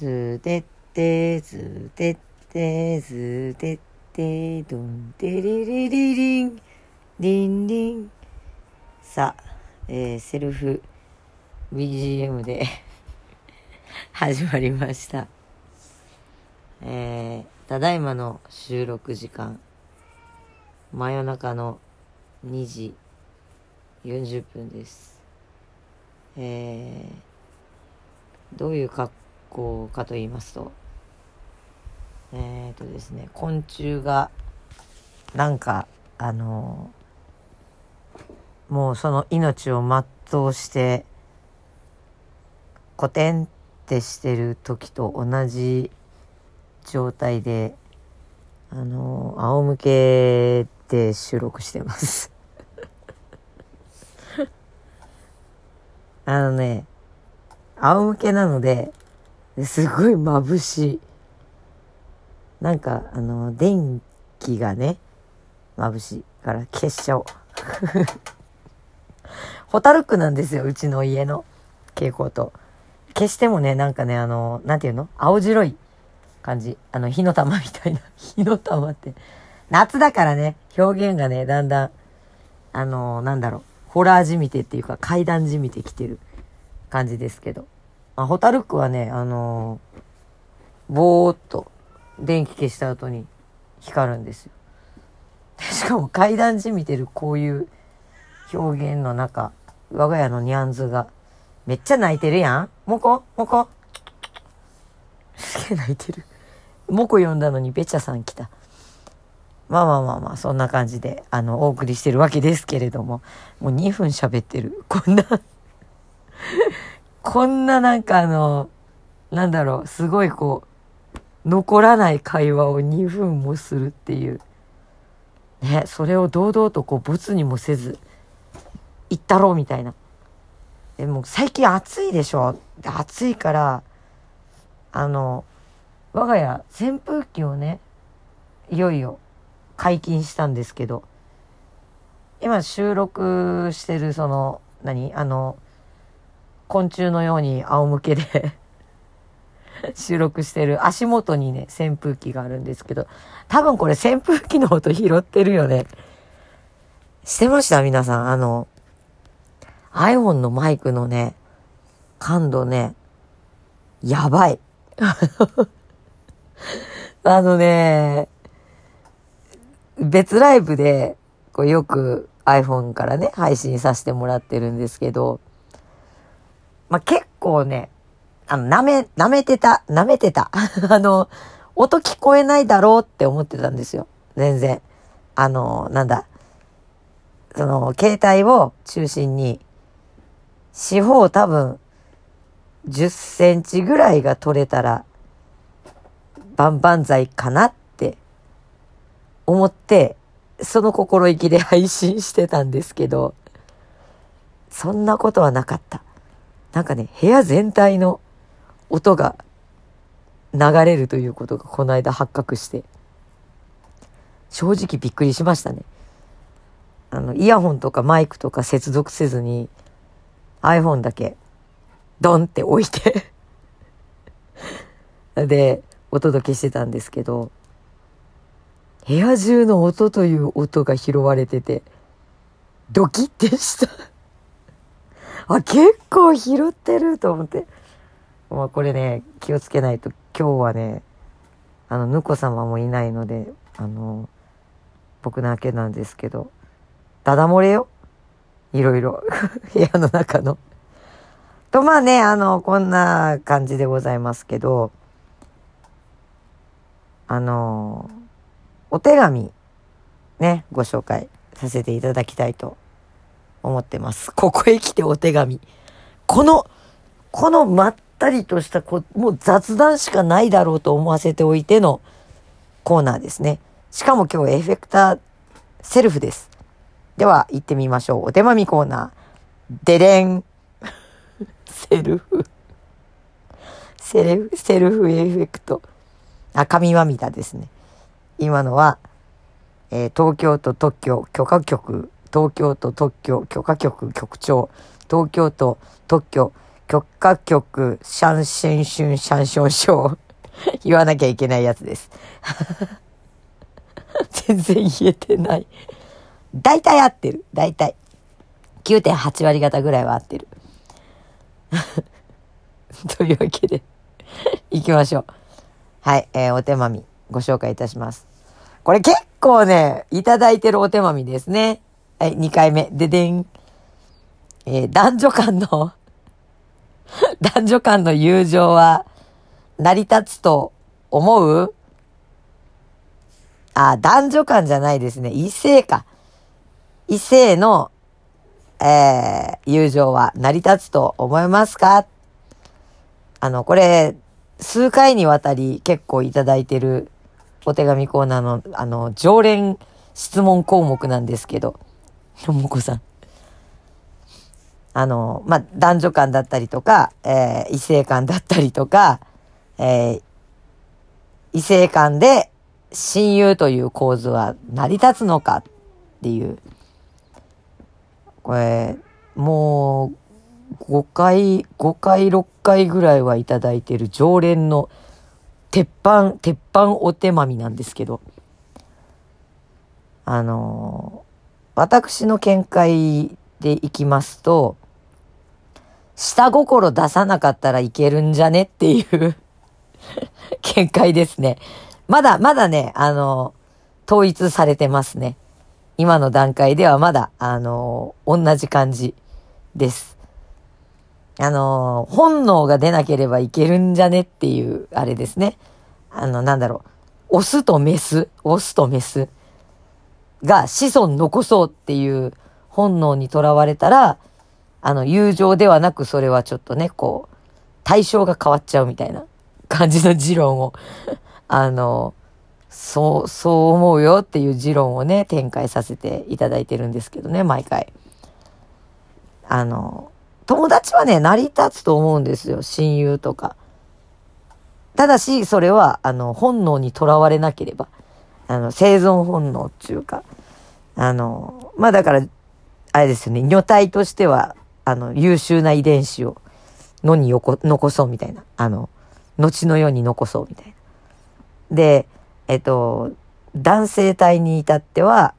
ずでってずでってずでってどんてりりりりんりんりんさあ、えー、セルフ BGM で始まりましたえー、ただいまの収録時間真夜中の2時40分ですえー、どういう格好かと言いますと。えっ、ー、とですね昆虫がなんかあのもうその命を全うしてコテンってしてる時と同じ状態であの仰向けで収録してます。あのね仰向けなのですごい眩しい。なんかあの電気がね眩しいから消しちゃおう。ホタル区なんですようちの家の。蛍光灯。消してもねなんかねあのなんていうの？青白い感じ。あの火の玉みたいな。火の玉って。夏だからね表現がねだんだんあのなんだろう。ホラーじみてっていうか階段じみてきてる感じですけど。あ、ホタルクはね、あのー、ぼーっと電気消した後に光るんですよ。しかも階段じみてるこういう表現の中、我が家のニャンズがめっちゃ泣いてるやんモコモコすげえ泣いてる。モコ呼んだのにベチャさん来た。まあまあまあまあ、そんな感じで、あの、お送りしてるわけですけれども、もう2分喋ってる。こんなこんななんかあの、なんだろう、すごいこう、残らない会話を2分もするっていう。ね、それを堂々とこう、ボツにもせず、行ったろうみたいな。でも最近暑いでしょ暑いから、あの、我が家扇風機をね、いよいよ解禁したんですけど、今収録してるその、何？あの、昆虫のように仰向けで 収録してる足元にね、扇風機があるんですけど、多分これ扇風機の音拾ってるよね。してました？皆さん。あの、iPhone のマイクのね、感度ね、やばい。あのね、別ライブで、こうよく iPhone からね、配信させてもらってるんですけど、まあ、結構ね、あの、舐め、舐めてた、舐めてた。あの、音聞こえないだろうって思ってたんですよ。全然。あの、なんだ。その、携帯を中心に、四方多分、10センチぐらいが取れたら、万々歳かなって思って、その心意気で配信してたんですけど、そんなことはなかった。なんかね、部屋全体の音が流れるということがこの間発覚して、正直びっくりしましたね。あの、イヤホンとかマイクとか接続せずに iPhone だけドンって置いて。で、お届けしてたんですけど、部屋中の音という音が拾われてて、ドキッてした。あ、結構拾ってると思って。まあこれね、気をつけないと今日はね、あの、ぬこ様もいないので、あの、僕だけなんですけど、ダダ漏れよいろいろ。部屋の中の。と、まあね、あの、こんな感じでございますけど、あの、お手紙、ね、ご紹介させていただきたいと思ってます。ここへ来てお手紙。この、このまったりとしたこ、もう雑談しかないだろうと思わせておいてのコーナーですね。しかも今日エフェクターセルフです。では行ってみましょう。お手紙コーナー。でれん。セルフ。セルフ、セルフエフェクト。あ、神まみだですね。今のは、えー、東京都特許許可局東京都特許許可局局長、東京都特許許可局、シャンシンシュンシャンションショー。言わなきゃいけないやつです。全然言えてない。大体合ってる。大体。9.8割方ぐらいは合ってる。というわけで行きましょう。はい、えー、お手まみご紹介いたします。これ結構ね、いただいてるお手まみですね。はい、2回目。ででん。えー、男女間の 男女間の友情は成り立つと思う？あ、男女間じゃないですね。異性か。異性の、えー、友情は成り立つと思いますか？あの、これ、数回にわたり結構いただいてるお手紙コーナーの、あの、常連質問項目なんですけど、ともこさん。あの、まあ、男女間だったりとか、えー、異性間だったりとか、えー、異性間で親友という構図は成り立つのかっていう。これ、もう、5回、5回、6回ぐらいはいただいてる常連の鉄板、鉄板お手まみなんですけど、あの私の見解でいきますと、下心出さなかったらいけるんじゃねっていう 見解ですね。まだ、まだね、あの、統一されてますね。今の段階ではまだ、あの、同じ感じです。あの、本能が出なければいけるんじゃねっていう、あれですね。あの、なんだろう。オスとメス、オスとメスが子孫残そうっていう本能にとらわれたら、あの、友情ではなく、それはちょっとね、こう、対象が変わっちゃうみたいな感じの持論を あの、そう、そう思うよっていう持論をね、展開させていただいてるんですけどね、毎回。あの、友達はね、成り立つと思うんですよ、親友とか。ただし、それは、あの、本能にとらわれなければ。あの、生存本能っていうか。あの、まあだから、あれですよね、女体としては、あの、優秀な遺伝子を、のによこ、残そうみたいな。あの、後の世に残そうみたいな。で、えっと、男性体に至っては、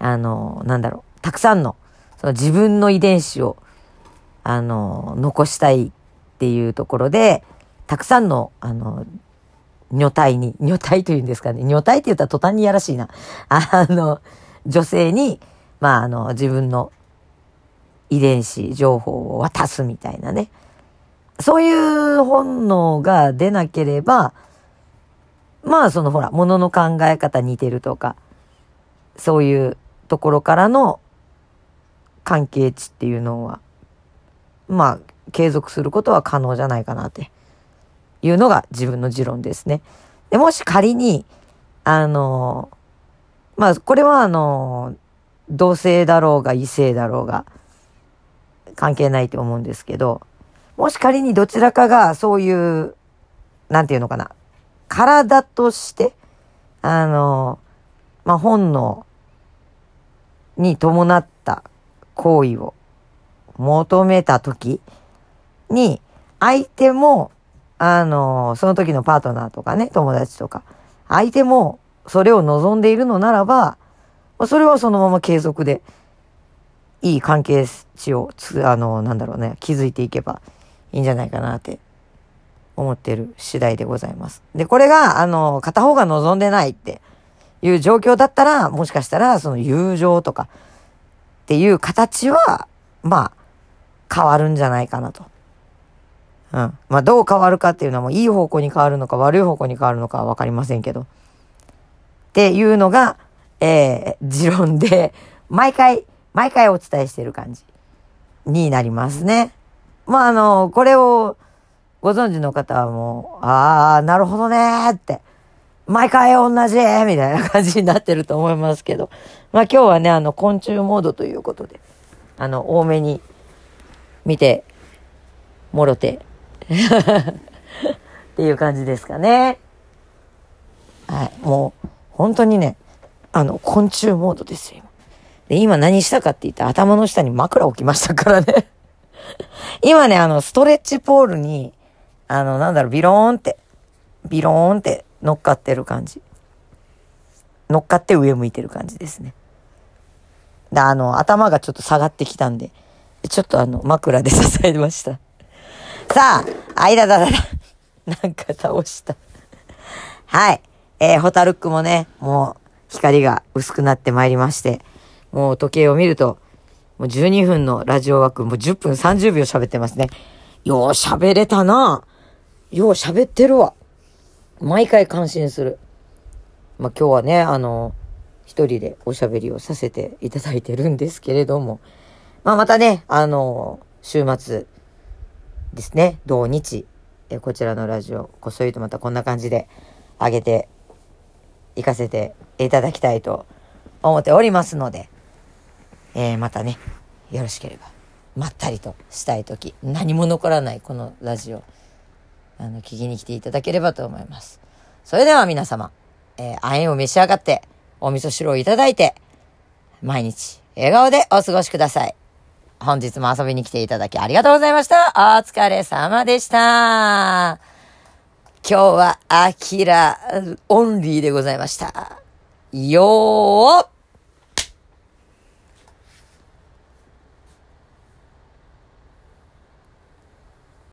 あの、なんだろう、たくさんの、その自分の遺伝子を、あの、残したいっていうところで、たくさんの、あの、女体に、女体というんですかね。女体って言ったら途端にやらしいな。あの、女性に、まあ、あの、自分の遺伝子情報を渡すみたいなね。そういう本能が出なければ、まあそのほら、ものの考え方似てるとか、そういうところからの関係値っていうのは、まあ継続することは可能じゃないかなっていうのが自分の持論ですね。で、もし仮に、あの、まあこれはあの、同性だろうが異性だろうが関係ないと思うんですけど、もし仮にどちらかがそういう、なんていうのかな、体として、あの、まあ、本能に伴った行為を求めたときに、相手も、あの、その時のパートナーとかね、友達とか、相手もそれを望んでいるのならば、それはそのまま継続で、いい関係値をつ、あの、なんだろうね、築いていけばいいんじゃないかなって思ってる次第でございます。で、これが、あの、片方が望んでないっていう状況だったら、もしかしたら、その友情とかっていう形は、まあ、変わるんじゃないかなと。うん。まあ、どう変わるかっていうのはもういい方向に変わるのか悪い方向に変わるのかはわかりませんけど。っていうのが、えー、持論で、毎回、毎回お伝えしてる感じになりますね。まあ、あの、これを、ご存知の方はもう、ああ、なるほどねーって、毎回同じみたいな感じになってると思いますけど、まあ今日はね、あの、昆虫モードということで、あの、多めに見てもろてっていう感じですかね。はい、もう、本当にね、あの、昆虫モードですよ、今。で、今何したかって言ったら頭の下に枕置きましたからね 今ね、あの、ストレッチポールに、あの、なんだろう、ビローンって、ビローンって乗っかってる感じ。乗っかって上向いてる感じですね。で、あの、頭がちょっと下がってきたんで、ちょっとあの、枕で支えました。さあ、あいだだだだ。なんか倒した。はい。えー、ホタルックもね、もう、光が薄くなってまいりまして、もう時計を見ると、もう12分のラジオ枠、もう10分30秒喋ってますね。よう喋れたな。よう喋ってるわ。毎回感心する。まあ、今日はね、あの、一人でおしゃべりをさせていただいてるんですけれども、まあ、またね、あの、週末ですね、土日、えこちらのラジオ、こっそりとまたこんな感じで上げていかせていただきたいと思っておりますので、えー、またね、よろしければ、まったりとしたい時、何も残らないこのラジオ、あの、聞きに来ていただければと思います。それでは皆様、えー、あえんを召し上がって、お味噌汁をいただいて、毎日、笑顔でお過ごしください。本日も遊びに来ていただきありがとうございました。お疲れ様でした。今日はアキラオンリーでございました。よー